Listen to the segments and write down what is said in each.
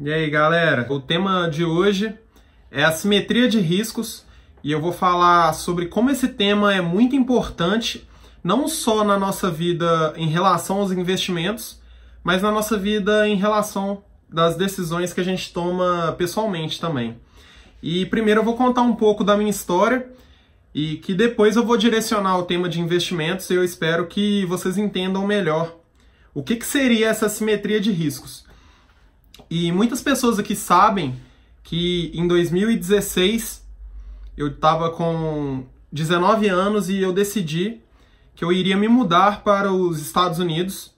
E aí, galera? O tema de hoje é a simetria de riscos e eu vou falar sobre como esse tema é muito importante, não só na nossa vida em relação aos investimentos, mas na nossa vida em relação das decisões que a gente toma pessoalmente também. E primeiro eu vou contar um pouco da minha história e que depois eu vou direcionar o tema de investimentos e eu espero que vocês entendam melhor o que, que seria essa simetria de riscos. E muitas pessoas aqui sabem que em 2016 eu estava com 19 anos e eu decidi que eu iria me mudar para os Estados Unidos.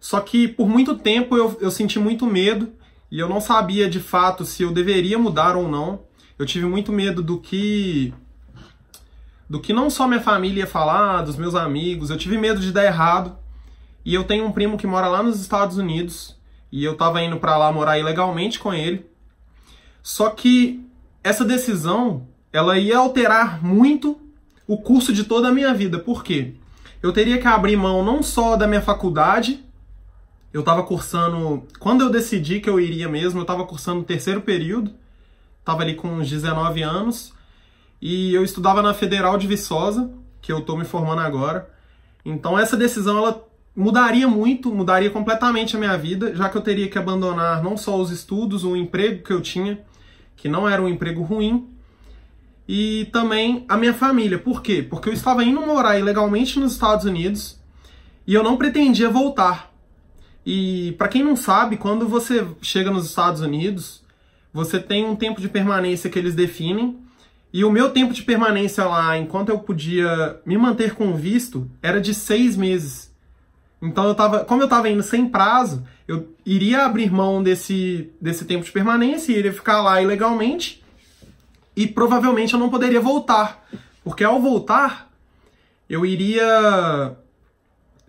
Só que por muito tempo eu, eu senti muito medo e eu não sabia de fato se eu deveria mudar ou não. Eu tive muito medo do que do que não só minha família ia falar, dos meus amigos. Eu tive medo de dar errado. E eu tenho um primo que mora lá nos Estados Unidos e eu tava indo para lá morar ilegalmente com ele. Só que essa decisão, ela ia alterar muito o curso de toda a minha vida. Por quê? Eu teria que abrir mão não só da minha faculdade, eu estava cursando, quando eu decidi que eu iria mesmo, eu estava cursando o terceiro período, estava ali com uns 19 anos, e eu estudava na Federal de Viçosa, que eu estou me formando agora. Então essa decisão ela mudaria muito, mudaria completamente a minha vida, já que eu teria que abandonar não só os estudos, o emprego que eu tinha, que não era um emprego ruim, e também a minha família. Por quê? Porque eu estava indo morar ilegalmente nos Estados Unidos e eu não pretendia voltar. E para quem não sabe, quando você chega nos Estados Unidos, você tem um tempo de permanência que eles definem. E o meu tempo de permanência lá, enquanto eu podia me manter com visto, era de seis meses. Então eu tava, como eu estava indo sem prazo, eu iria abrir mão desse, desse tempo de permanência, iria ficar lá ilegalmente e provavelmente eu não poderia voltar, porque ao voltar eu iria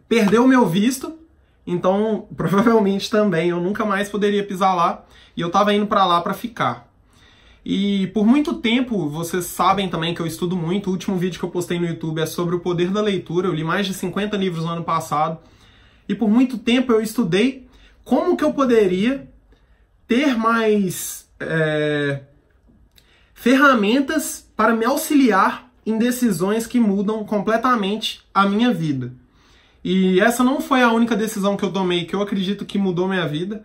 perder o meu visto, então provavelmente também eu nunca mais poderia pisar lá e eu estava indo para lá para ficar. E por muito tempo, vocês sabem também que eu estudo muito. O último vídeo que eu postei no YouTube é sobre o poder da leitura. Eu li mais de 50 livros no ano passado. E por muito tempo eu estudei como que eu poderia ter mais é, ferramentas para me auxiliar em decisões que mudam completamente a minha vida. E essa não foi a única decisão que eu tomei que eu acredito que mudou minha vida,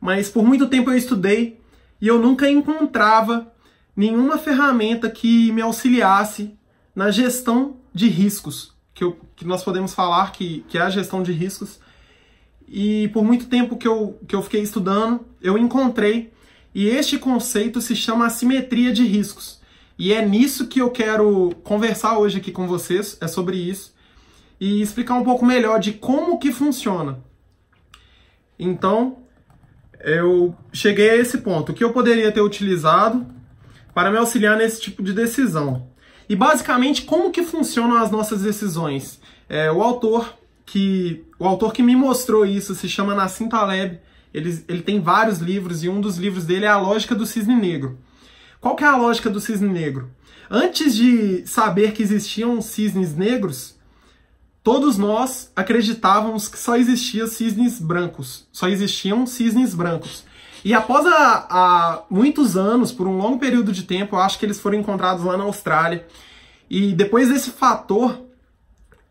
mas por muito tempo eu estudei e eu nunca encontrava nenhuma ferramenta que me auxiliasse na gestão de riscos que, eu, que nós podemos falar que, que é a gestão de riscos. E por muito tempo que eu, que eu fiquei estudando, eu encontrei. E este conceito se chama assimetria de riscos. E é nisso que eu quero conversar hoje aqui com vocês, é sobre isso. E explicar um pouco melhor de como que funciona. Então, eu cheguei a esse ponto. O que eu poderia ter utilizado para me auxiliar nesse tipo de decisão? E basicamente, como que funcionam as nossas decisões? É, o autor que o autor que me mostrou isso se chama Nassim Taleb. Ele, ele tem vários livros e um dos livros dele é A Lógica do Cisne Negro. Qual que é a lógica do cisne negro? Antes de saber que existiam cisnes negros, todos nós acreditávamos que só existiam cisnes brancos. Só existiam cisnes brancos. E após a, a, muitos anos, por um longo período de tempo, eu acho que eles foram encontrados lá na Austrália. E depois desse fator,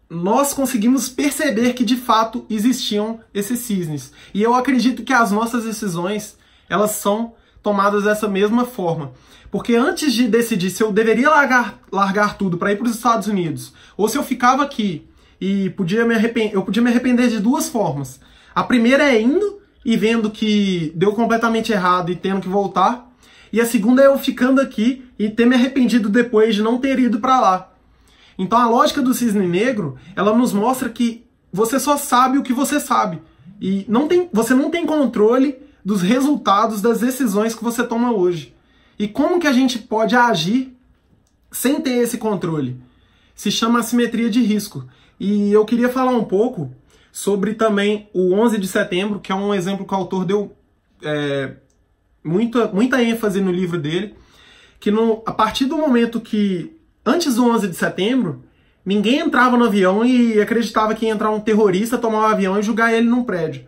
nós conseguimos perceber que de fato existiam esses cisnes. E eu acredito que as nossas decisões, elas são tomadas dessa mesma forma. Porque antes de decidir se eu deveria largar, largar tudo para ir para os Estados Unidos, ou se eu ficava aqui e podia me arrepender, eu podia me arrepender de duas formas. A primeira é indo e vendo que deu completamente errado e tendo que voltar. E a segunda é eu ficando aqui e ter me arrependido depois de não ter ido para lá. Então a lógica do cisne negro, ela nos mostra que você só sabe o que você sabe. E não tem, você não tem controle dos resultados das decisões que você toma hoje. E como que a gente pode agir sem ter esse controle? Se chama assimetria de risco. E eu queria falar um pouco sobre também o 11 de setembro, que é um exemplo que o autor deu é, muita, muita ênfase no livro dele, que no, a partir do momento que, antes do 11 de setembro, ninguém entrava no avião e acreditava que ia entrar um terrorista, tomar o um avião e jogar ele num prédio.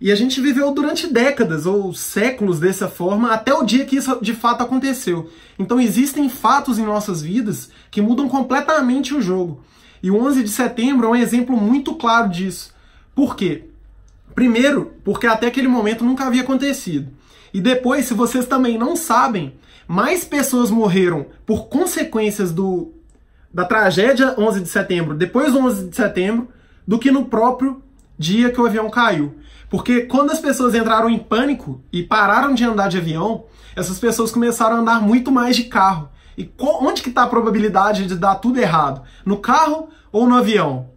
E a gente viveu durante décadas ou séculos dessa forma até o dia que isso de fato aconteceu. Então existem fatos em nossas vidas que mudam completamente o jogo. E o 11 de setembro é um exemplo muito claro disso. Por quê? Primeiro, porque até aquele momento nunca havia acontecido. E depois, se vocês também não sabem, mais pessoas morreram por consequências do, da tragédia 11 de setembro, depois do 11 de setembro, do que no próprio dia que o avião caiu. Porque quando as pessoas entraram em pânico e pararam de andar de avião, essas pessoas começaram a andar muito mais de carro. E onde que está a probabilidade de dar tudo errado? No carro ou no avião?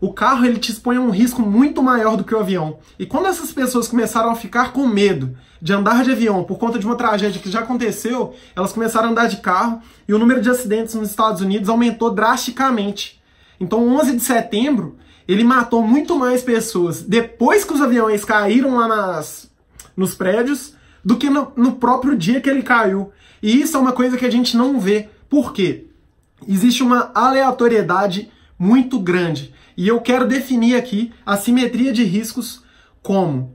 O carro ele te expõe a um risco muito maior do que o avião. E quando essas pessoas começaram a ficar com medo de andar de avião por conta de uma tragédia que já aconteceu, elas começaram a andar de carro e o número de acidentes nos Estados Unidos aumentou drasticamente. Então, 11 de setembro ele matou muito mais pessoas depois que os aviões caíram lá nas, nos prédios do que no, no próprio dia que ele caiu. E isso é uma coisa que a gente não vê. Por quê? Existe uma aleatoriedade muito grande. E eu quero definir aqui a simetria de riscos como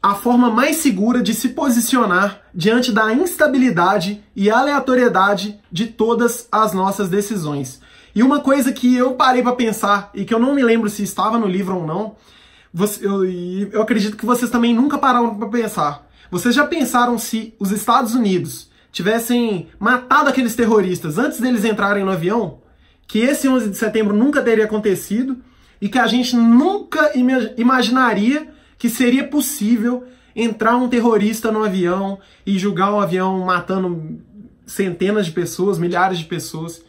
a forma mais segura de se posicionar diante da instabilidade e aleatoriedade de todas as nossas decisões. E uma coisa que eu parei para pensar e que eu não me lembro se estava no livro ou não, você, eu, eu acredito que vocês também nunca pararam para pensar. Vocês já pensaram se os Estados Unidos tivessem matado aqueles terroristas antes deles entrarem no avião? Que esse 11 de setembro nunca teria acontecido e que a gente nunca imaginaria que seria possível entrar um terrorista no avião e julgar o avião matando centenas de pessoas, milhares de pessoas.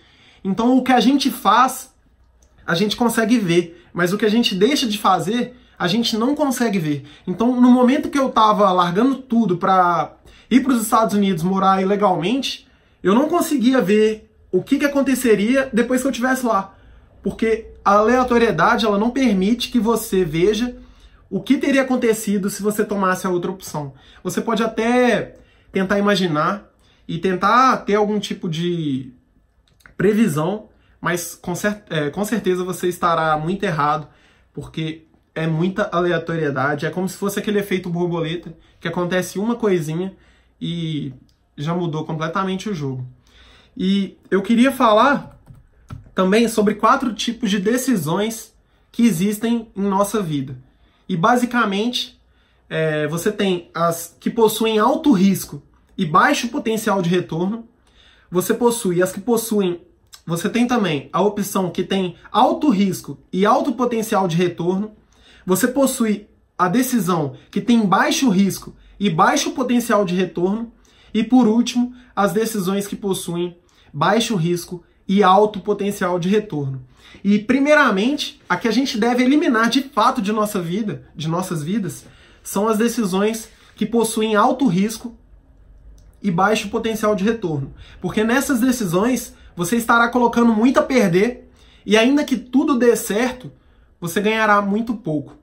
Então o que a gente faz, a gente consegue ver, mas o que a gente deixa de fazer, a gente não consegue ver. Então no momento que eu tava largando tudo para ir para os Estados Unidos morar ilegalmente, eu não conseguia ver o que, que aconteceria depois que eu estivesse lá. Porque a aleatoriedade ela não permite que você veja o que teria acontecido se você tomasse a outra opção. Você pode até tentar imaginar e tentar ter algum tipo de previsão, mas com, cer é, com certeza você estará muito errado, porque é muita aleatoriedade. É como se fosse aquele efeito borboleta, que acontece uma coisinha e já mudou completamente o jogo. E eu queria falar também sobre quatro tipos de decisões que existem em nossa vida. E basicamente, é, você tem as que possuem alto risco e baixo potencial de retorno. Você possui as que possuem você tem também a opção que tem alto risco e alto potencial de retorno. Você possui a decisão que tem baixo risco e baixo potencial de retorno. E por último, as decisões que possuem baixo risco e alto potencial de retorno. E primeiramente, a que a gente deve eliminar de fato de nossa vida, de nossas vidas, são as decisões que possuem alto risco e baixo potencial de retorno. Porque nessas decisões você estará colocando muito a perder e ainda que tudo dê certo, você ganhará muito pouco.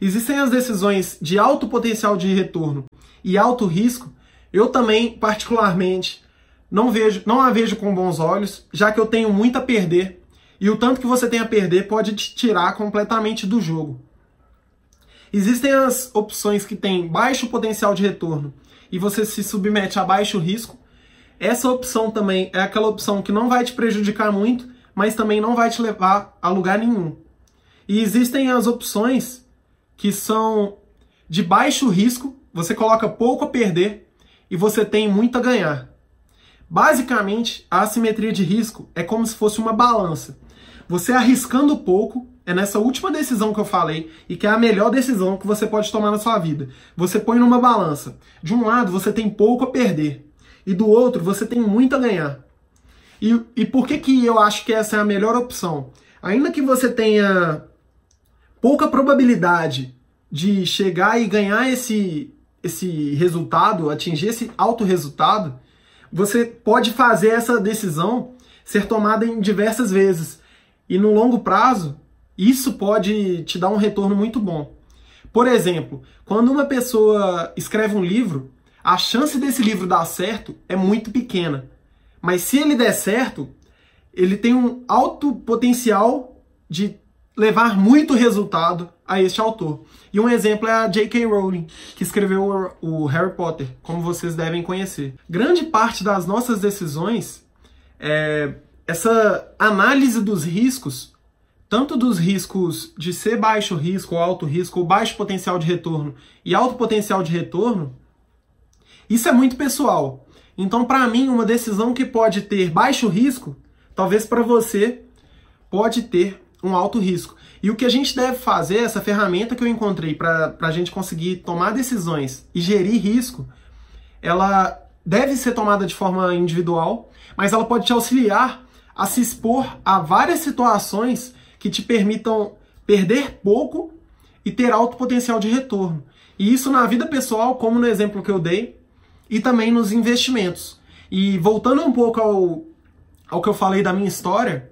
Existem as decisões de alto potencial de retorno e alto risco. Eu também, particularmente, não vejo, não a vejo com bons olhos, já que eu tenho muito a perder e o tanto que você tem a perder pode te tirar completamente do jogo. Existem as opções que têm baixo potencial de retorno e você se submete a baixo risco, essa opção também é aquela opção que não vai te prejudicar muito, mas também não vai te levar a lugar nenhum. E existem as opções que são de baixo risco, você coloca pouco a perder e você tem muito a ganhar. Basicamente, a assimetria de risco é como se fosse uma balança. Você arriscando pouco, é nessa última decisão que eu falei, e que é a melhor decisão que você pode tomar na sua vida. Você põe numa balança. De um lado, você tem pouco a perder e do outro você tem muito a ganhar. E, e por que, que eu acho que essa é a melhor opção? Ainda que você tenha pouca probabilidade de chegar e ganhar esse, esse resultado, atingir esse alto resultado, você pode fazer essa decisão ser tomada em diversas vezes. E no longo prazo, isso pode te dar um retorno muito bom. Por exemplo, quando uma pessoa escreve um livro, a chance desse livro dar certo é muito pequena. Mas se ele der certo, ele tem um alto potencial de levar muito resultado a este autor. E um exemplo é a J.K. Rowling, que escreveu o Harry Potter, como vocês devem conhecer. Grande parte das nossas decisões, é, essa análise dos riscos, tanto dos riscos de ser baixo risco ou alto risco, ou baixo potencial de retorno e alto potencial de retorno, isso é muito pessoal. Então, para mim, uma decisão que pode ter baixo risco, talvez para você pode ter um alto risco. E o que a gente deve fazer, essa ferramenta que eu encontrei para a gente conseguir tomar decisões e gerir risco, ela deve ser tomada de forma individual, mas ela pode te auxiliar a se expor a várias situações que te permitam perder pouco e ter alto potencial de retorno. E isso na vida pessoal, como no exemplo que eu dei, e também nos investimentos. E voltando um pouco ao, ao que eu falei da minha história,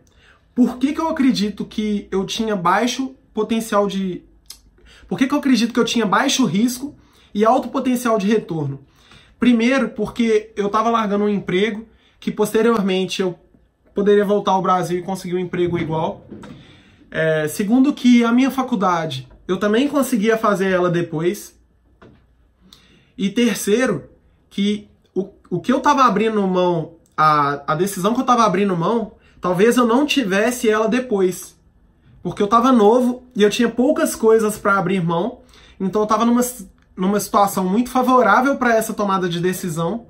por que, que eu acredito que eu tinha baixo potencial de. Por que, que eu acredito que eu tinha baixo risco e alto potencial de retorno? Primeiro, porque eu estava largando um emprego que posteriormente eu poderia voltar ao Brasil e conseguir um emprego igual. É, segundo, que a minha faculdade eu também conseguia fazer ela depois. E terceiro, que o, o que eu estava abrindo mão, a, a decisão que eu estava abrindo mão, talvez eu não tivesse ela depois. Porque eu estava novo e eu tinha poucas coisas para abrir mão, então eu estava numa, numa situação muito favorável para essa tomada de decisão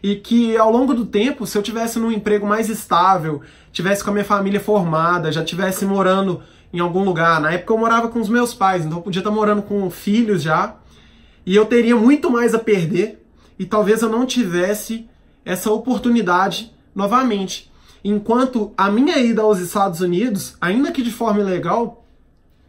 e que ao longo do tempo, se eu tivesse num emprego mais estável, tivesse com a minha família formada, já tivesse morando em algum lugar, na época eu morava com os meus pais, então eu podia estar morando com filhos já, e eu teria muito mais a perder e talvez eu não tivesse essa oportunidade novamente. Enquanto a minha ida aos Estados Unidos, ainda que de forma ilegal,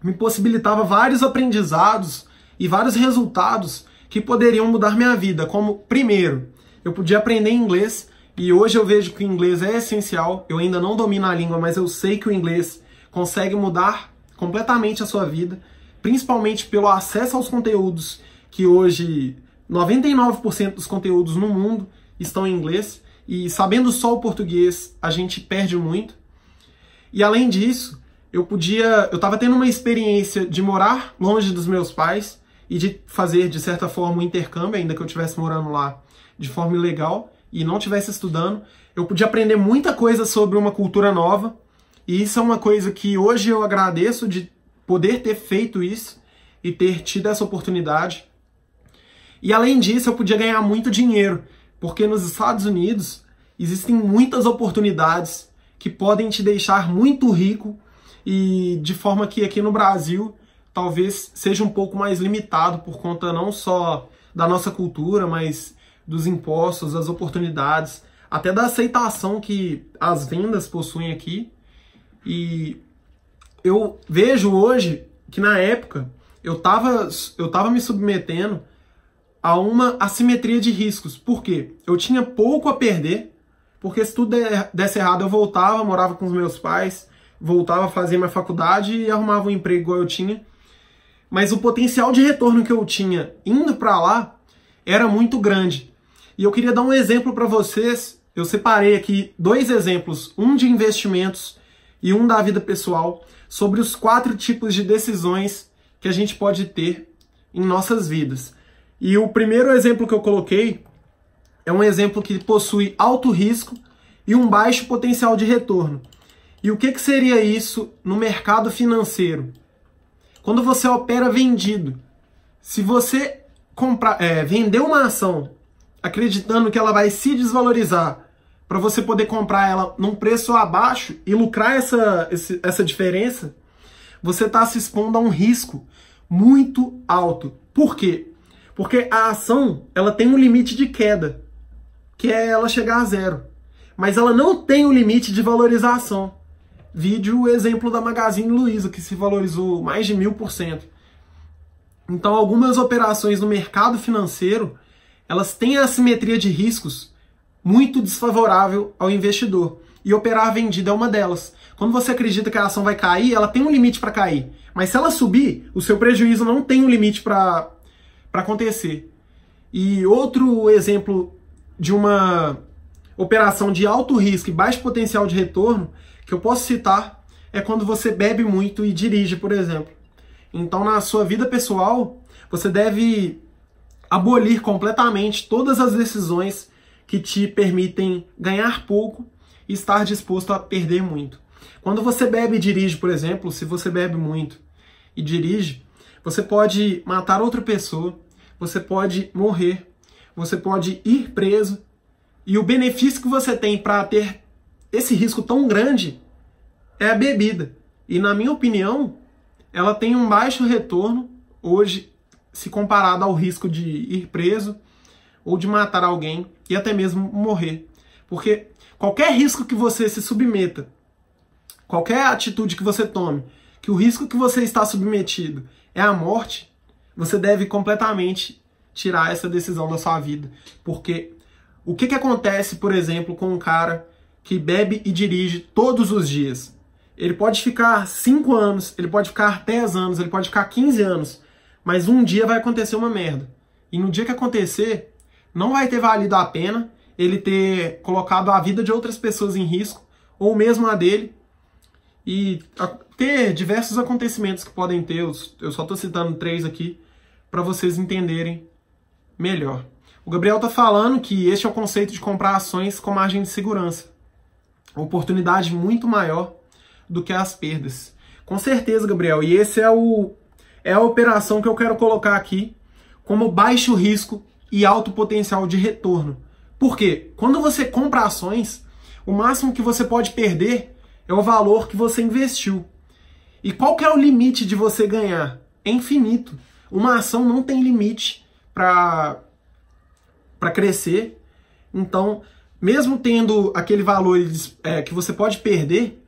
me possibilitava vários aprendizados e vários resultados que poderiam mudar minha vida. Como, primeiro, eu podia aprender inglês e hoje eu vejo que o inglês é essencial. Eu ainda não domino a língua, mas eu sei que o inglês consegue mudar completamente a sua vida, principalmente pelo acesso aos conteúdos que hoje 99% dos conteúdos no mundo estão em inglês e sabendo só o português a gente perde muito. E além disso, eu podia, eu estava tendo uma experiência de morar longe dos meus pais e de fazer de certa forma um intercâmbio, ainda que eu estivesse morando lá de forma ilegal e não estivesse estudando, eu podia aprender muita coisa sobre uma cultura nova. E isso é uma coisa que hoje eu agradeço de poder ter feito isso e ter tido essa oportunidade. E além disso, eu podia ganhar muito dinheiro, porque nos Estados Unidos existem muitas oportunidades que podem te deixar muito rico e de forma que aqui no Brasil talvez seja um pouco mais limitado por conta não só da nossa cultura, mas dos impostos, das oportunidades, até da aceitação que as vendas possuem aqui. E eu vejo hoje que na época eu estava eu tava me submetendo a uma assimetria de riscos. Por quê? Eu tinha pouco a perder, porque se tudo desse errado eu voltava, morava com os meus pais, voltava a fazer minha faculdade e arrumava um emprego igual eu tinha. Mas o potencial de retorno que eu tinha indo para lá era muito grande. E eu queria dar um exemplo para vocês. Eu separei aqui dois exemplos, um de investimentos e um da vida pessoal, sobre os quatro tipos de decisões que a gente pode ter em nossas vidas. E o primeiro exemplo que eu coloquei é um exemplo que possui alto risco e um baixo potencial de retorno. E o que, que seria isso no mercado financeiro? Quando você opera vendido, se você comprar, é, vender uma ação acreditando que ela vai se desvalorizar para você poder comprar ela num preço abaixo e lucrar essa, essa diferença, você está se expondo a um risco muito alto. Por quê? Porque a ação, ela tem um limite de queda, que é ela chegar a zero. Mas ela não tem o um limite de valorização. Vídeo o exemplo da Magazine Luiza, que se valorizou mais de mil por cento. Então, algumas operações no mercado financeiro, elas têm a assimetria de riscos muito desfavorável ao investidor. E operar vendida é uma delas. Quando você acredita que a ação vai cair, ela tem um limite para cair. Mas se ela subir, o seu prejuízo não tem um limite para para acontecer. E outro exemplo de uma operação de alto risco e baixo potencial de retorno que eu posso citar é quando você bebe muito e dirige, por exemplo. Então, na sua vida pessoal, você deve abolir completamente todas as decisões que te permitem ganhar pouco e estar disposto a perder muito. Quando você bebe e dirige, por exemplo, se você bebe muito e dirige, você pode matar outra pessoa, você pode morrer, você pode ir preso, e o benefício que você tem para ter esse risco tão grande é a bebida. E na minha opinião, ela tem um baixo retorno hoje se comparado ao risco de ir preso ou de matar alguém e até mesmo morrer. Porque qualquer risco que você se submeta, qualquer atitude que você tome, que o risco que você está submetido é a morte, você deve completamente tirar essa decisão da sua vida. Porque o que, que acontece, por exemplo, com um cara que bebe e dirige todos os dias? Ele pode ficar 5 anos, ele pode ficar 10 anos, ele pode ficar 15 anos, mas um dia vai acontecer uma merda. E no dia que acontecer, não vai ter valido a pena ele ter colocado a vida de outras pessoas em risco, ou mesmo a dele, e ter diversos acontecimentos que podem ter. Eu só estou citando três aqui para vocês entenderem melhor. O Gabriel está falando que este é o conceito de comprar ações com margem de segurança. Uma oportunidade muito maior do que as perdas. Com certeza, Gabriel. E esse é o é a operação que eu quero colocar aqui como baixo risco e alto potencial de retorno. Por quê? Quando você compra ações, o máximo que você pode perder é o valor que você investiu. E qual que é o limite de você ganhar? É infinito. Uma ação não tem limite para crescer. Então, mesmo tendo aquele valor é, que você pode perder,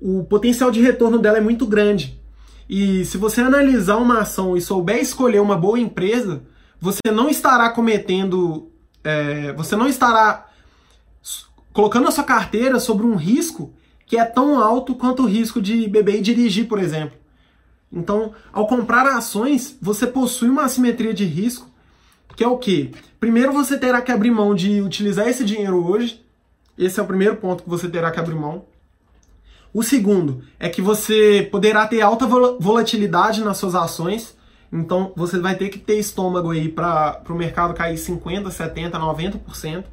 o potencial de retorno dela é muito grande. E se você analisar uma ação e souber escolher uma boa empresa, você não estará cometendo, é, você não estará colocando a sua carteira sobre um risco que é tão alto quanto o risco de beber e dirigir, por exemplo. Então, ao comprar ações, você possui uma assimetria de risco, que é o quê? Primeiro você terá que abrir mão de utilizar esse dinheiro hoje. Esse é o primeiro ponto que você terá que abrir mão. O segundo é que você poderá ter alta volatilidade nas suas ações, então você vai ter que ter estômago aí para o mercado cair 50, 70, 90%.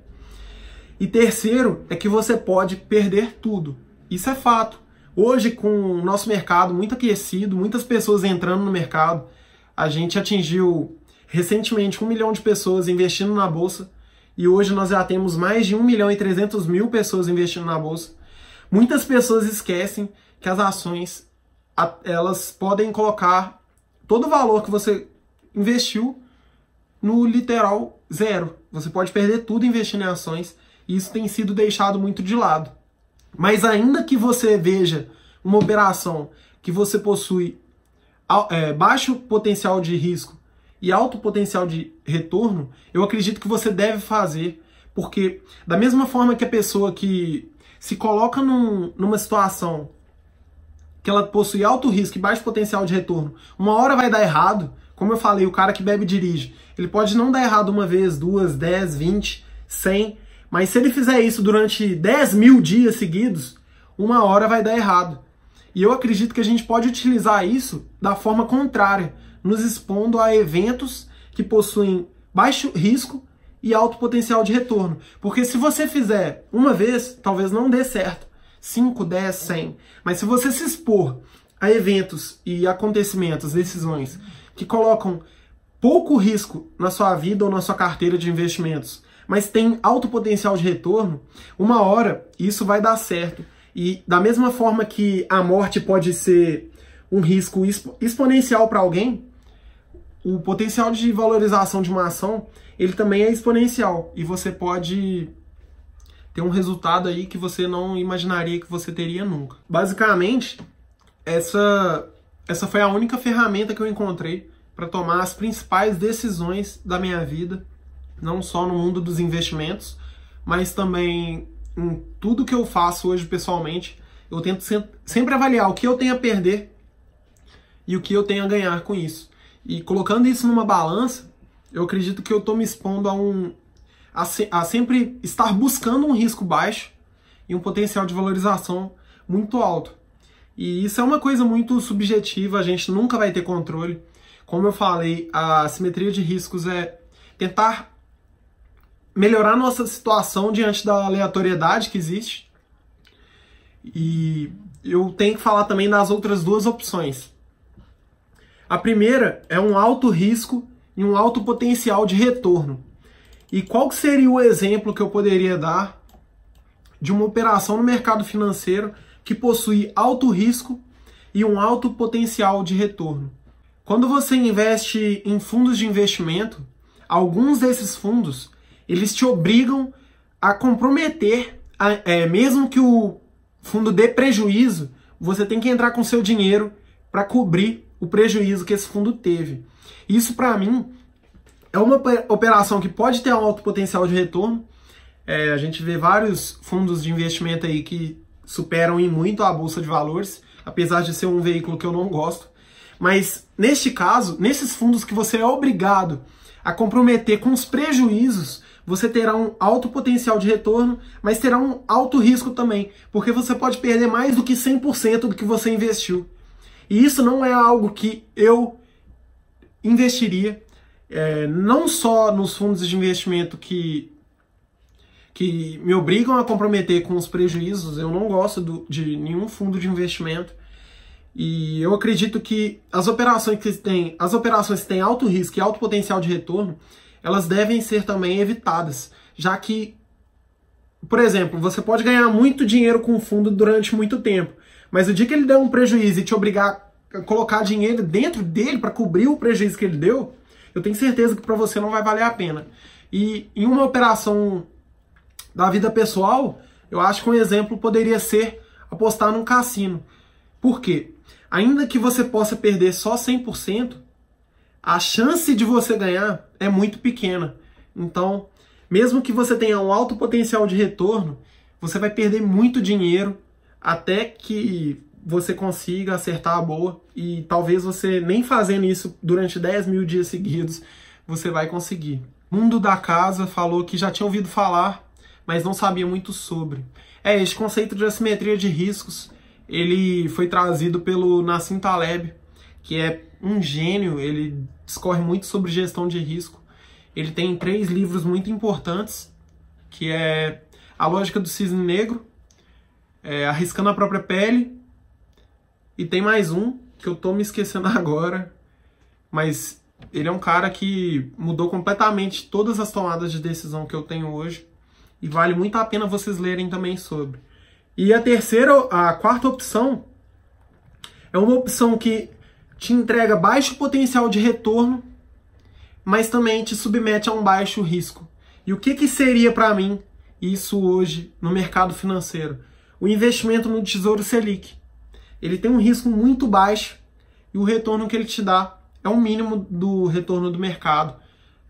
E terceiro é que você pode perder tudo. Isso é fato. Hoje, com o nosso mercado muito aquecido, muitas pessoas entrando no mercado, a gente atingiu recentemente um milhão de pessoas investindo na bolsa e hoje nós já temos mais de 1 milhão e 300 mil pessoas investindo na bolsa. Muitas pessoas esquecem que as ações elas podem colocar todo o valor que você investiu no literal zero. Você pode perder tudo investindo em ações e isso tem sido deixado muito de lado. Mas ainda que você veja uma operação que você possui é, baixo potencial de risco e alto potencial de retorno, eu acredito que você deve fazer, porque da mesma forma que a pessoa que se coloca num, numa situação que ela possui alto risco e baixo potencial de retorno, uma hora vai dar errado. Como eu falei, o cara que bebe e dirige, ele pode não dar errado uma vez, duas, dez, vinte, cem, mas se ele fizer isso durante dez mil dias seguidos, uma hora vai dar errado. E eu acredito que a gente pode utilizar isso da forma contrária, nos expondo a eventos que possuem baixo risco e alto potencial de retorno. Porque se você fizer uma vez, talvez não dê certo. 5, 10, 100. Mas se você se expor a eventos e acontecimentos, decisões que colocam pouco risco na sua vida ou na sua carteira de investimentos, mas tem alto potencial de retorno, uma hora isso vai dar certo. E da mesma forma que a morte pode ser um risco exponencial para alguém, o potencial de valorização de uma ação ele também é exponencial e você pode ter um resultado aí que você não imaginaria que você teria nunca. Basicamente, essa essa foi a única ferramenta que eu encontrei para tomar as principais decisões da minha vida, não só no mundo dos investimentos, mas também em tudo que eu faço hoje pessoalmente. Eu tento sempre avaliar o que eu tenho a perder e o que eu tenho a ganhar com isso. E colocando isso numa balança, eu acredito que eu estou me expondo a um. A, se, a sempre estar buscando um risco baixo e um potencial de valorização muito alto. E isso é uma coisa muito subjetiva, a gente nunca vai ter controle. Como eu falei, a simetria de riscos é tentar melhorar nossa situação diante da aleatoriedade que existe. E eu tenho que falar também das outras duas opções. A primeira é um alto risco e um alto potencial de retorno. E qual seria o exemplo que eu poderia dar de uma operação no mercado financeiro que possui alto risco e um alto potencial de retorno? Quando você investe em fundos de investimento, alguns desses fundos eles te obrigam a comprometer, a, é, mesmo que o fundo dê prejuízo, você tem que entrar com seu dinheiro para cobrir o prejuízo que esse fundo teve. Isso, para mim, é uma operação que pode ter um alto potencial de retorno. É, a gente vê vários fundos de investimento aí que superam em muito a bolsa de valores, apesar de ser um veículo que eu não gosto. Mas neste caso, nesses fundos que você é obrigado a comprometer com os prejuízos, você terá um alto potencial de retorno, mas terá um alto risco também, porque você pode perder mais do que 100% do que você investiu. E isso não é algo que eu investiria, é, não só nos fundos de investimento que, que me obrigam a comprometer com os prejuízos, eu não gosto do, de nenhum fundo de investimento. E eu acredito que as operações que têm, as operações que têm alto risco e alto potencial de retorno, elas devem ser também evitadas, já que, por exemplo, você pode ganhar muito dinheiro com o fundo durante muito tempo, mas o dia que ele der um prejuízo e te obrigar a colocar dinheiro dentro dele para cobrir o prejuízo que ele deu, eu tenho certeza que para você não vai valer a pena. E em uma operação da vida pessoal, eu acho que um exemplo poderia ser apostar num cassino. Por quê? Ainda que você possa perder só 100%, a chance de você ganhar é muito pequena. Então, mesmo que você tenha um alto potencial de retorno, você vai perder muito dinheiro até que você consiga acertar a boa e talvez você nem fazendo isso durante 10 mil dias seguidos você vai conseguir. Mundo da Casa falou que já tinha ouvido falar, mas não sabia muito sobre. É, este conceito de assimetria de riscos, ele foi trazido pelo Nassim Taleb, que é um gênio, ele discorre muito sobre gestão de risco. Ele tem três livros muito importantes, que é A Lógica do Cisne Negro, é, Arriscando a Própria Pele, e tem mais um, que eu tô me esquecendo agora, mas ele é um cara que mudou completamente todas as tomadas de decisão que eu tenho hoje, e vale muito a pena vocês lerem também sobre. E a terceira, a quarta opção, é uma opção que te entrega baixo potencial de retorno, mas também te submete a um baixo risco. E o que, que seria para mim isso hoje no mercado financeiro? O investimento no Tesouro Selic. Ele tem um risco muito baixo e o retorno que ele te dá é o mínimo do retorno do mercado.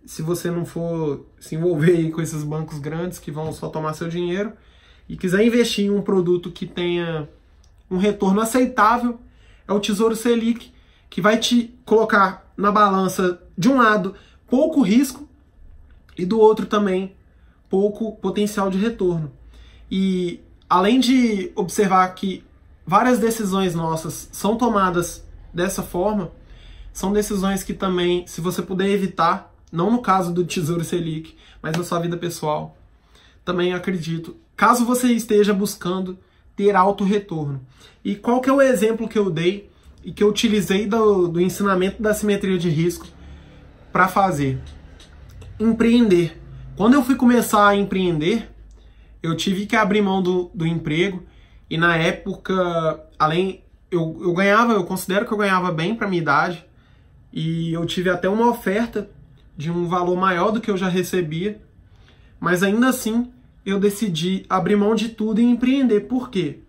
Se você não for se envolver com esses bancos grandes que vão só tomar seu dinheiro e quiser investir em um produto que tenha um retorno aceitável, é o Tesouro Selic, que vai te colocar na balança, de um lado, pouco risco e do outro também pouco potencial de retorno. E além de observar que várias decisões nossas são tomadas dessa forma, são decisões que também, se você puder evitar, não no caso do Tesouro Selic, mas na sua vida pessoal, também acredito, caso você esteja buscando ter alto retorno. E qual que é o exemplo que eu dei e que eu utilizei do, do ensinamento da simetria de risco para fazer. Empreender. Quando eu fui começar a empreender, eu tive que abrir mão do, do emprego e na época, além eu, eu ganhava, eu considero que eu ganhava bem para minha idade e eu tive até uma oferta de um valor maior do que eu já recebia, mas ainda assim eu decidi abrir mão de tudo e empreender. Por quê?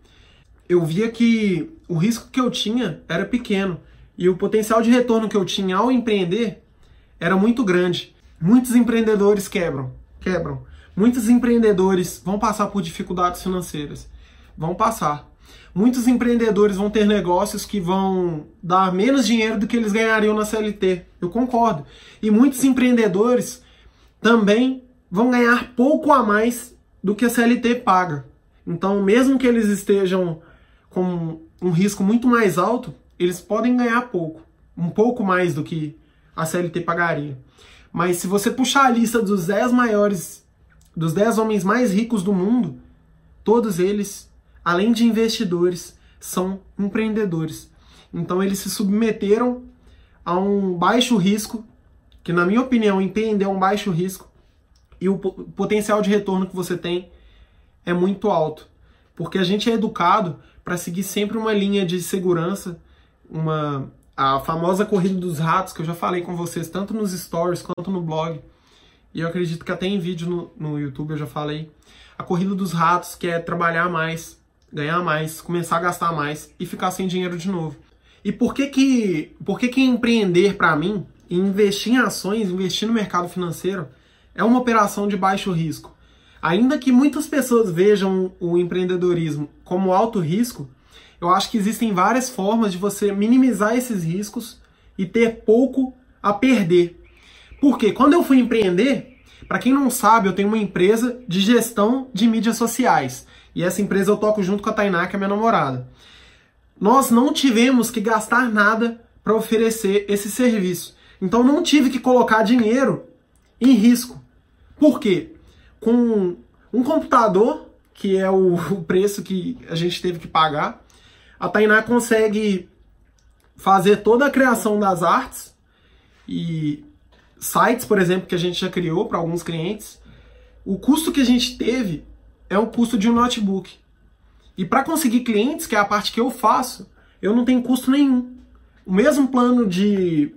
Eu via que o risco que eu tinha era pequeno e o potencial de retorno que eu tinha ao empreender era muito grande. Muitos empreendedores quebram, quebram. Muitos empreendedores vão passar por dificuldades financeiras. Vão passar. Muitos empreendedores vão ter negócios que vão dar menos dinheiro do que eles ganhariam na CLT. Eu concordo. E muitos empreendedores também vão ganhar pouco a mais do que a CLT paga. Então, mesmo que eles estejam com um risco muito mais alto, eles podem ganhar pouco, um pouco mais do que a CLT pagaria. Mas se você puxar a lista dos 10 maiores, dos 10 homens mais ricos do mundo, todos eles, além de investidores, são empreendedores. Então eles se submeteram a um baixo risco, que na minha opinião empreender é um baixo risco, e o potencial de retorno que você tem é muito alto. Porque a gente é educado para seguir sempre uma linha de segurança, uma a famosa corrida dos ratos que eu já falei com vocês tanto nos stories quanto no blog. E eu acredito que até em vídeo no, no YouTube eu já falei. A corrida dos ratos, que é trabalhar mais, ganhar mais, começar a gastar mais e ficar sem dinheiro de novo. E por que que, por que, que empreender para mim, investir em ações, investir no mercado financeiro, é uma operação de baixo risco? Ainda que muitas pessoas vejam o empreendedorismo como alto risco, eu acho que existem várias formas de você minimizar esses riscos e ter pouco a perder. Porque quando eu fui empreender, para quem não sabe, eu tenho uma empresa de gestão de mídias sociais. E essa empresa eu toco junto com a Tainá, que é minha namorada nós não tivemos que gastar nada para oferecer esse serviço. Então não tive que colocar dinheiro em risco. Por quê? Com um computador, que é o, o preço que a gente teve que pagar, a Tainá consegue fazer toda a criação das artes e sites, por exemplo, que a gente já criou para alguns clientes. O custo que a gente teve é o custo de um notebook. E para conseguir clientes, que é a parte que eu faço, eu não tenho custo nenhum. O mesmo plano de,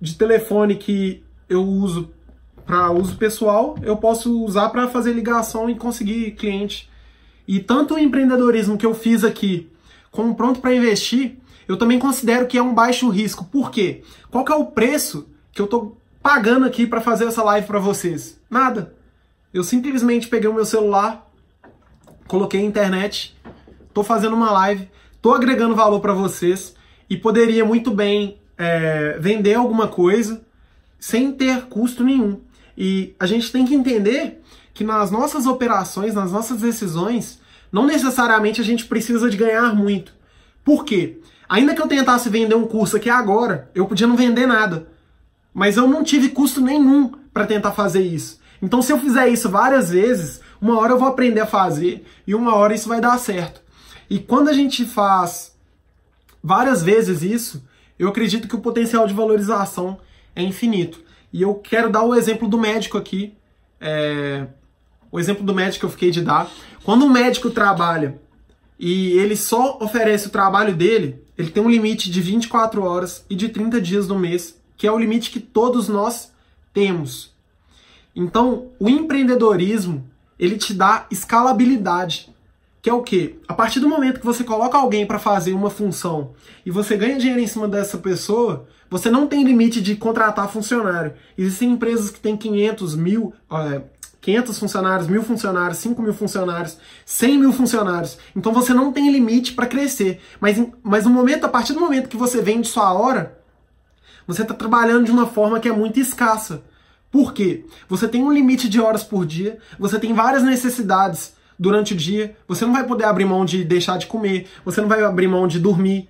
de telefone que eu uso para uso pessoal, eu posso usar para fazer ligação e conseguir cliente. E tanto o empreendedorismo que eu fiz aqui, como pronto para investir, eu também considero que é um baixo risco. Por quê? Qual que é o preço que eu estou pagando aqui para fazer essa live para vocês? Nada. Eu simplesmente peguei o meu celular, coloquei a internet tô fazendo uma live, tô agregando valor para vocês e poderia muito bem é, vender alguma coisa sem ter custo nenhum. E a gente tem que entender que nas nossas operações, nas nossas decisões, não necessariamente a gente precisa de ganhar muito. Por quê? Ainda que eu tentasse vender um curso aqui agora, eu podia não vender nada. Mas eu não tive custo nenhum para tentar fazer isso. Então, se eu fizer isso várias vezes, uma hora eu vou aprender a fazer e uma hora isso vai dar certo. E quando a gente faz várias vezes isso, eu acredito que o potencial de valorização é infinito. E eu quero dar o exemplo do médico aqui. É... O exemplo do médico que eu fiquei de dar. Quando um médico trabalha e ele só oferece o trabalho dele, ele tem um limite de 24 horas e de 30 dias no mês, que é o limite que todos nós temos. Então, o empreendedorismo, ele te dá escalabilidade que é o quê? A partir do momento que você coloca alguém para fazer uma função e você ganha dinheiro em cima dessa pessoa, você não tem limite de contratar funcionário. Existem empresas que têm 500 mil, é, 500 funcionários, mil funcionários, 5 mil funcionários, 100 mil funcionários. Então você não tem limite para crescer. Mas, mas no momento, a partir do momento que você vende sua hora, você está trabalhando de uma forma que é muito escassa. Por quê? Você tem um limite de horas por dia, você tem várias necessidades durante o dia, você não vai poder abrir mão de deixar de comer, você não vai abrir mão de dormir.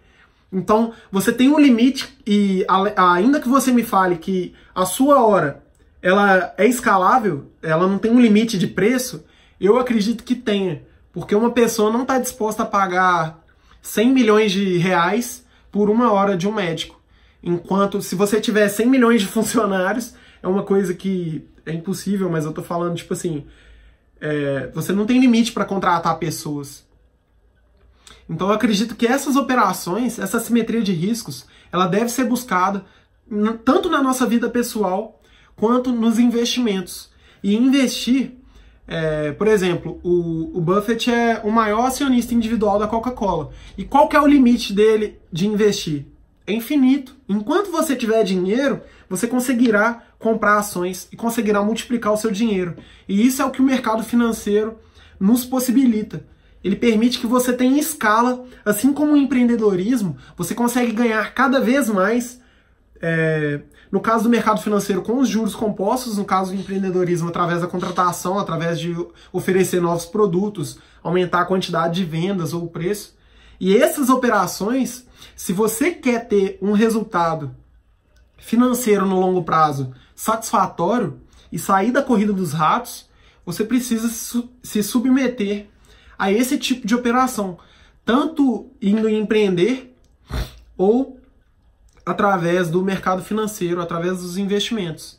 Então, você tem um limite e ainda que você me fale que a sua hora ela é escalável, ela não tem um limite de preço, eu acredito que tenha, porque uma pessoa não está disposta a pagar 100 milhões de reais por uma hora de um médico. Enquanto se você tiver 100 milhões de funcionários, é uma coisa que é impossível, mas eu tô falando tipo assim, é, você não tem limite para contratar pessoas. Então eu acredito que essas operações, essa simetria de riscos, ela deve ser buscada tanto na nossa vida pessoal quanto nos investimentos. E investir, é, por exemplo, o, o Buffett é o maior acionista individual da Coca-Cola. E qual que é o limite dele de investir? É infinito. Enquanto você tiver dinheiro, você conseguirá comprar ações e conseguirá multiplicar o seu dinheiro. E isso é o que o mercado financeiro nos possibilita. Ele permite que você tenha escala, assim como o empreendedorismo, você consegue ganhar cada vez mais. É, no caso do mercado financeiro, com os juros compostos, no caso do empreendedorismo, através da contratação, através de oferecer novos produtos, aumentar a quantidade de vendas ou o preço. E essas operações, se você quer ter um resultado financeiro no longo prazo satisfatório e sair da corrida dos ratos, você precisa se submeter a esse tipo de operação, tanto indo empreender ou através do mercado financeiro, através dos investimentos.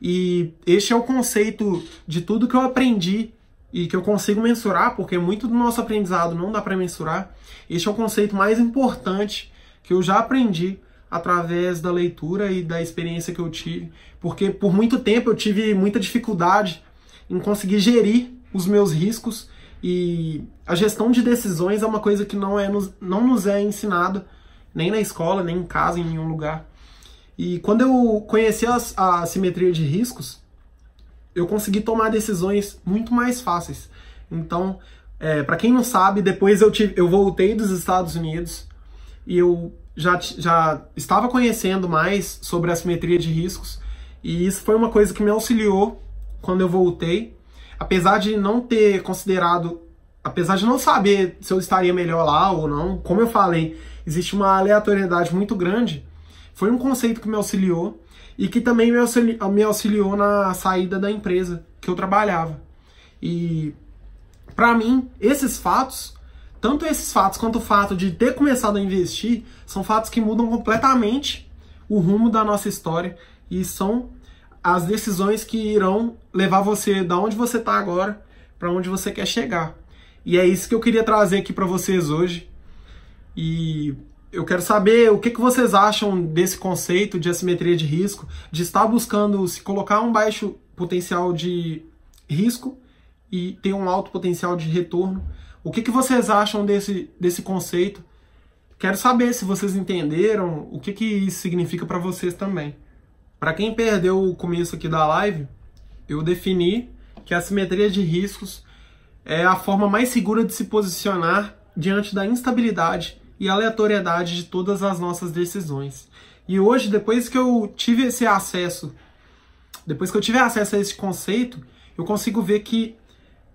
E este é o conceito de tudo que eu aprendi e que eu consigo mensurar, porque muito do nosso aprendizado não dá para mensurar. Este é o conceito mais importante que eu já aprendi através da leitura e da experiência que eu tive, porque por muito tempo eu tive muita dificuldade em conseguir gerir os meus riscos e a gestão de decisões é uma coisa que não, é nos, não nos é ensinada nem na escola, nem em casa, em nenhum lugar. E quando eu conheci a, a simetria de riscos, eu consegui tomar decisões muito mais fáceis. Então, é, para quem não sabe, depois eu, tive, eu voltei dos Estados Unidos e eu já, já estava conhecendo mais sobre a simetria de riscos e isso foi uma coisa que me auxiliou quando eu voltei. Apesar de não ter considerado, apesar de não saber se eu estaria melhor lá ou não, como eu falei, existe uma aleatoriedade muito grande. Foi um conceito que me auxiliou e que também me auxiliou, me auxiliou na saída da empresa que eu trabalhava. E para mim, esses fatos, tanto esses fatos quanto o fato de ter começado a investir, são fatos que mudam completamente o rumo da nossa história e são as decisões que irão levar você da onde você está agora para onde você quer chegar. E é isso que eu queria trazer aqui para vocês hoje. E eu quero saber o que, que vocês acham desse conceito de assimetria de risco, de estar buscando se colocar um baixo potencial de risco e ter um alto potencial de retorno. O que, que vocês acham desse, desse conceito? Quero saber se vocês entenderam o que, que isso significa para vocês também. Para quem perdeu o começo aqui da live, eu defini que a assimetria de riscos é a forma mais segura de se posicionar diante da instabilidade e aleatoriedade de todas as nossas decisões. E hoje, depois que eu tive esse acesso, depois que eu tive acesso a esse conceito, eu consigo ver que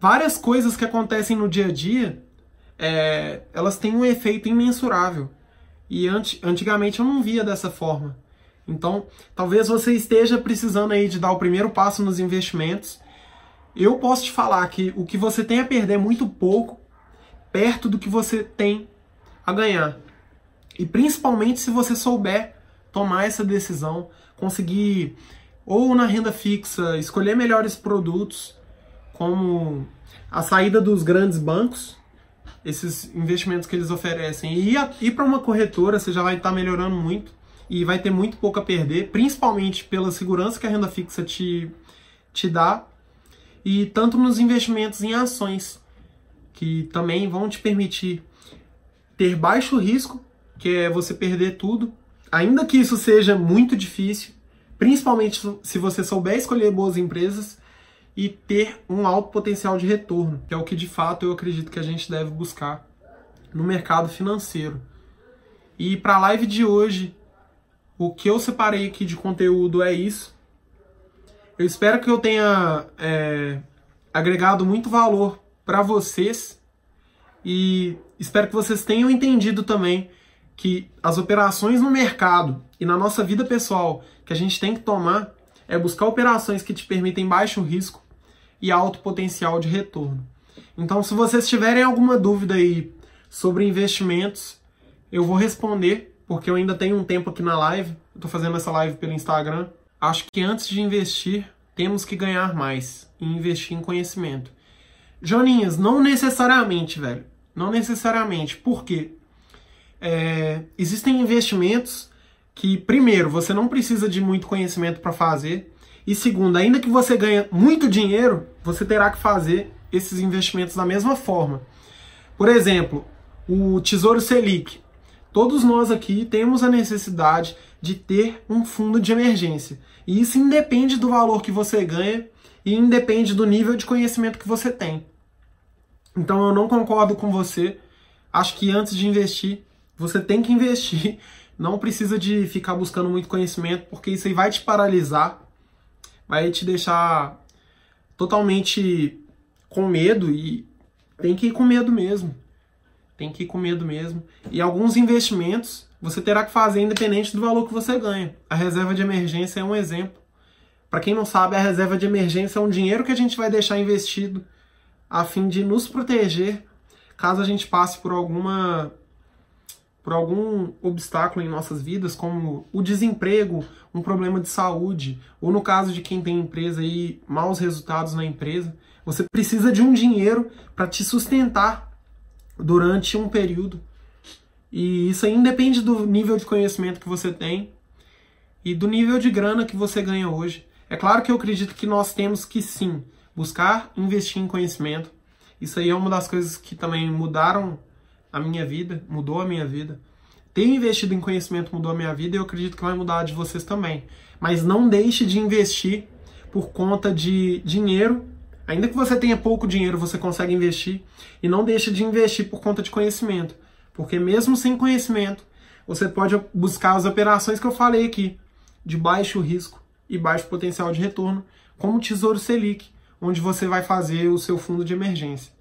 várias coisas que acontecem no dia a dia, é, elas têm um efeito imensurável. E antigamente eu não via dessa forma. Então, talvez você esteja precisando aí de dar o primeiro passo nos investimentos. Eu posso te falar que o que você tem a perder é muito pouco, perto do que você tem a ganhar. E principalmente se você souber tomar essa decisão, conseguir ou na renda fixa escolher melhores produtos, como a saída dos grandes bancos, esses investimentos que eles oferecem, e ir para uma corretora, você já vai estar tá melhorando muito e vai ter muito pouco a perder, principalmente pela segurança que a renda fixa te, te dá, e tanto nos investimentos em ações, que também vão te permitir ter baixo risco, que é você perder tudo, ainda que isso seja muito difícil, principalmente se você souber escolher boas empresas e ter um alto potencial de retorno, que é o que de fato eu acredito que a gente deve buscar no mercado financeiro. E para a live de hoje, o que eu separei aqui de conteúdo é isso. Eu espero que eu tenha é, agregado muito valor para vocês e espero que vocês tenham entendido também que as operações no mercado e na nossa vida pessoal que a gente tem que tomar é buscar operações que te permitem baixo risco e alto potencial de retorno. Então, se vocês tiverem alguma dúvida aí sobre investimentos, eu vou responder, porque eu ainda tenho um tempo aqui na live, eu tô fazendo essa live pelo Instagram. Acho que antes de investir, temos que ganhar mais e investir em conhecimento. Joninhas, não necessariamente, velho. Não necessariamente. Por quê? É, existem investimentos que, primeiro, você não precisa de muito conhecimento para fazer. E segundo, ainda que você ganhe muito dinheiro, você terá que fazer esses investimentos da mesma forma. Por exemplo, o Tesouro Selic. Todos nós aqui temos a necessidade de ter um fundo de emergência. E isso independe do valor que você ganha e independe do nível de conhecimento que você tem. Então eu não concordo com você. Acho que antes de investir, você tem que investir. Não precisa de ficar buscando muito conhecimento, porque isso aí vai te paralisar, vai te deixar totalmente com medo e tem que ir com medo mesmo. Tem que ir com medo mesmo. E alguns investimentos você terá que fazer independente do valor que você ganha. A reserva de emergência é um exemplo. Para quem não sabe, a reserva de emergência é um dinheiro que a gente vai deixar investido a fim de nos proteger caso a gente passe por alguma por algum obstáculo em nossas vidas, como o desemprego, um problema de saúde, ou no caso de quem tem empresa e maus resultados na empresa, você precisa de um dinheiro para te sustentar durante um período. E isso aí independe do nível de conhecimento que você tem e do nível de grana que você ganha hoje. É claro que eu acredito que nós temos que sim buscar investir em conhecimento. Isso aí é uma das coisas que também mudaram a minha vida, mudou a minha vida. Ter investido em conhecimento mudou a minha vida e eu acredito que vai mudar a de vocês também. Mas não deixe de investir por conta de dinheiro. Ainda que você tenha pouco dinheiro, você consegue investir. E não deixe de investir por conta de conhecimento. Porque mesmo sem conhecimento, você pode buscar as operações que eu falei aqui, de baixo risco e baixo potencial de retorno, como o Tesouro Selic, onde você vai fazer o seu fundo de emergência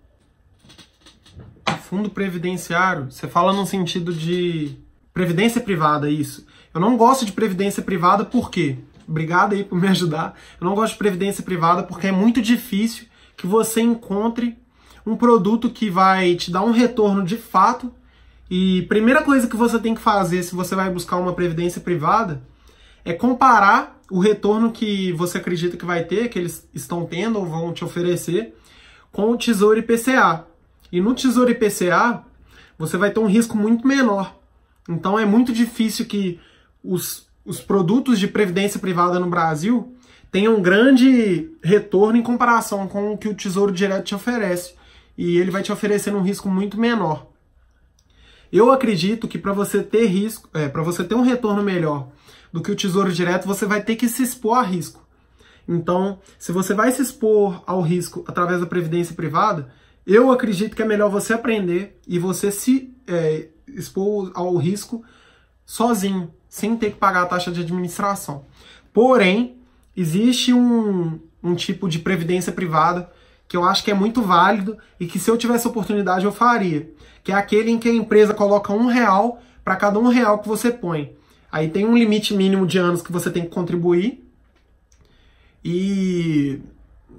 fundo previdenciário, você fala no sentido de previdência privada, isso. Eu não gosto de previdência privada por quê? Obrigado aí por me ajudar. Eu não gosto de previdência privada porque é muito difícil que você encontre um produto que vai te dar um retorno de fato. E primeira coisa que você tem que fazer se você vai buscar uma previdência privada é comparar o retorno que você acredita que vai ter, que eles estão tendo ou vão te oferecer, com o Tesouro IPCA. E no Tesouro IPCA, você vai ter um risco muito menor. Então é muito difícil que os, os produtos de previdência privada no Brasil tenham um grande retorno em comparação com o que o Tesouro Direto te oferece. E ele vai te oferecendo um risco muito menor. Eu acredito que para você ter risco, é, para você ter um retorno melhor do que o Tesouro Direto, você vai ter que se expor a risco. Então, se você vai se expor ao risco através da previdência privada, eu acredito que é melhor você aprender e você se é, expor ao risco sozinho, sem ter que pagar a taxa de administração. Porém, existe um, um tipo de previdência privada que eu acho que é muito válido e que se eu tivesse oportunidade eu faria, que é aquele em que a empresa coloca um real para cada um real que você põe. Aí tem um limite mínimo de anos que você tem que contribuir e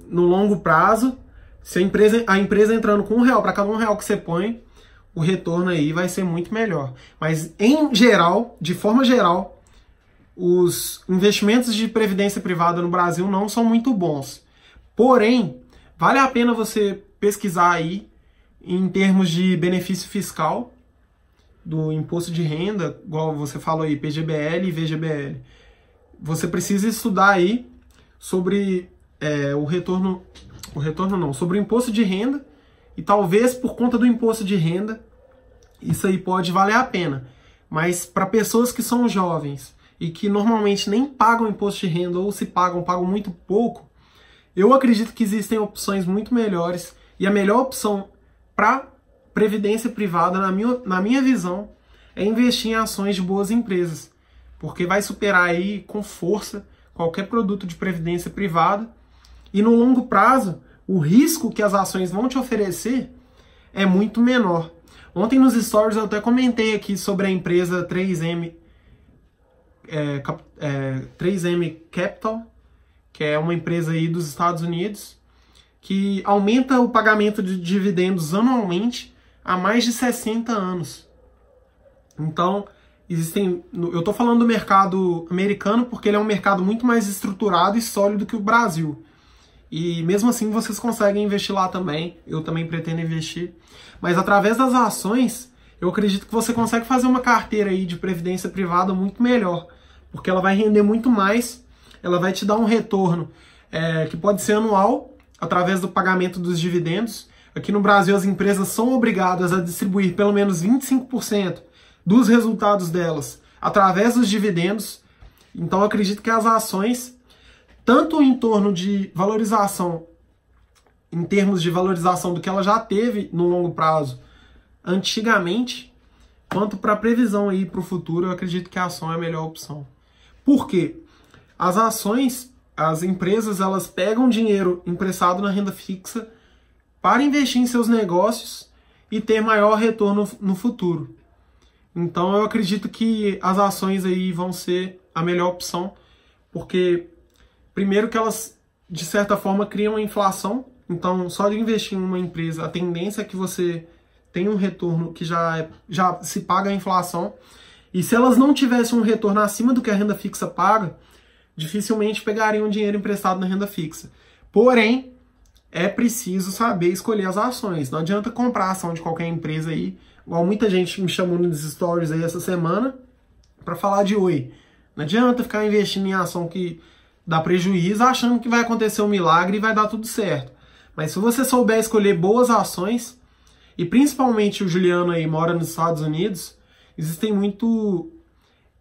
no longo prazo se a empresa, a empresa entrando com um real para cada um real que você põe, o retorno aí vai ser muito melhor. Mas em geral, de forma geral, os investimentos de previdência privada no Brasil não são muito bons. Porém, vale a pena você pesquisar aí em termos de benefício fiscal do imposto de renda, igual você falou aí, PGBL e VGBL. Você precisa estudar aí sobre é, o retorno o retorno não, sobre o imposto de renda, e talvez por conta do imposto de renda, isso aí pode valer a pena. Mas para pessoas que são jovens e que normalmente nem pagam imposto de renda ou se pagam, pagam muito pouco, eu acredito que existem opções muito melhores e a melhor opção para previdência privada, na minha, na minha visão, é investir em ações de boas empresas, porque vai superar aí com força qualquer produto de previdência privada e no longo prazo o risco que as ações vão te oferecer é muito menor. Ontem nos stories eu até comentei aqui sobre a empresa 3M, é, é, 3M Capital, que é uma empresa aí dos Estados Unidos, que aumenta o pagamento de dividendos anualmente há mais de 60 anos. Então, existem. Eu estou falando do mercado americano porque ele é um mercado muito mais estruturado e sólido que o Brasil. E mesmo assim vocês conseguem investir lá também. Eu também pretendo investir. Mas através das ações, eu acredito que você consegue fazer uma carteira aí de previdência privada muito melhor. Porque ela vai render muito mais, ela vai te dar um retorno é, que pode ser anual, através do pagamento dos dividendos. Aqui no Brasil, as empresas são obrigadas a distribuir pelo menos 25% dos resultados delas através dos dividendos. Então, acredito que as ações tanto em torno de valorização, em termos de valorização do que ela já teve no longo prazo antigamente, quanto para previsão aí para o futuro, eu acredito que a ação é a melhor opção. Por quê? As ações, as empresas, elas pegam dinheiro emprestado na renda fixa para investir em seus negócios e ter maior retorno no futuro. Então eu acredito que as ações aí vão ser a melhor opção, porque primeiro que elas de certa forma criam inflação, então só de investir em uma empresa, a tendência é que você tenha um retorno que já, é, já se paga a inflação. E se elas não tivessem um retorno acima do que a renda fixa paga, dificilmente pegariam dinheiro emprestado na renda fixa. Porém, é preciso saber escolher as ações. Não adianta comprar ação de qualquer empresa aí, igual muita gente me chamou nos stories aí essa semana para falar de oi. Não adianta ficar investindo em ação que dá prejuízo achando que vai acontecer um milagre e vai dar tudo certo. Mas se você souber escolher boas ações, e principalmente o Juliano aí mora nos Estados Unidos, existem muito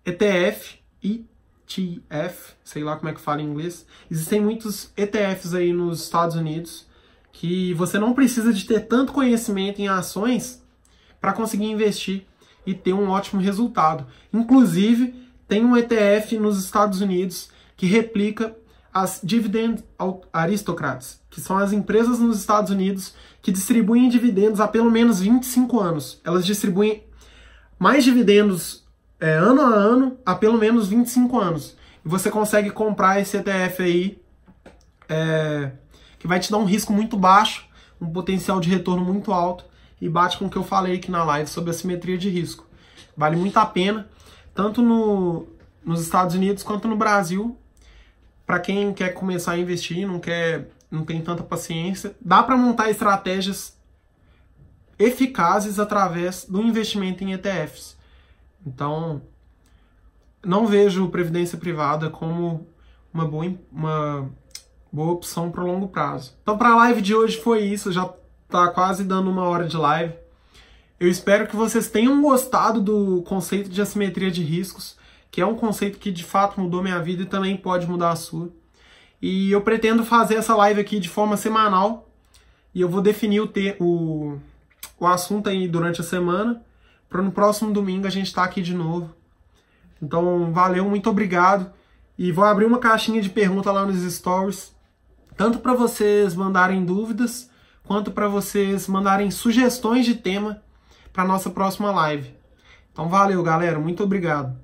ETF, ETF, sei lá como é que fala em inglês. Existem muitos ETFs aí nos Estados Unidos que você não precisa de ter tanto conhecimento em ações para conseguir investir e ter um ótimo resultado. Inclusive, tem um ETF nos Estados Unidos que replica as Dividend Aristocrats, que são as empresas nos Estados Unidos que distribuem dividendos há pelo menos 25 anos. Elas distribuem mais dividendos é, ano a ano há pelo menos 25 anos. E você consegue comprar esse ETF aí, é, que vai te dar um risco muito baixo, um potencial de retorno muito alto, e bate com o que eu falei aqui na live sobre a simetria de risco. Vale muito a pena, tanto no, nos Estados Unidos quanto no Brasil, para quem quer começar a investir, não quer, não tem tanta paciência, dá para montar estratégias eficazes através do investimento em ETFs. Então, não vejo previdência privada como uma boa, uma boa opção para o longo prazo. Então, para a live de hoje foi isso, já está quase dando uma hora de live. Eu espero que vocês tenham gostado do conceito de assimetria de riscos que é um conceito que de fato mudou minha vida e também pode mudar a sua. E eu pretendo fazer essa live aqui de forma semanal e eu vou definir o, o, o assunto aí durante a semana para no próximo domingo a gente estar tá aqui de novo. Então, valeu, muito obrigado. E vou abrir uma caixinha de pergunta lá nos stories, tanto para vocês mandarem dúvidas, quanto para vocês mandarem sugestões de tema para nossa próxima live. Então, valeu, galera, muito obrigado.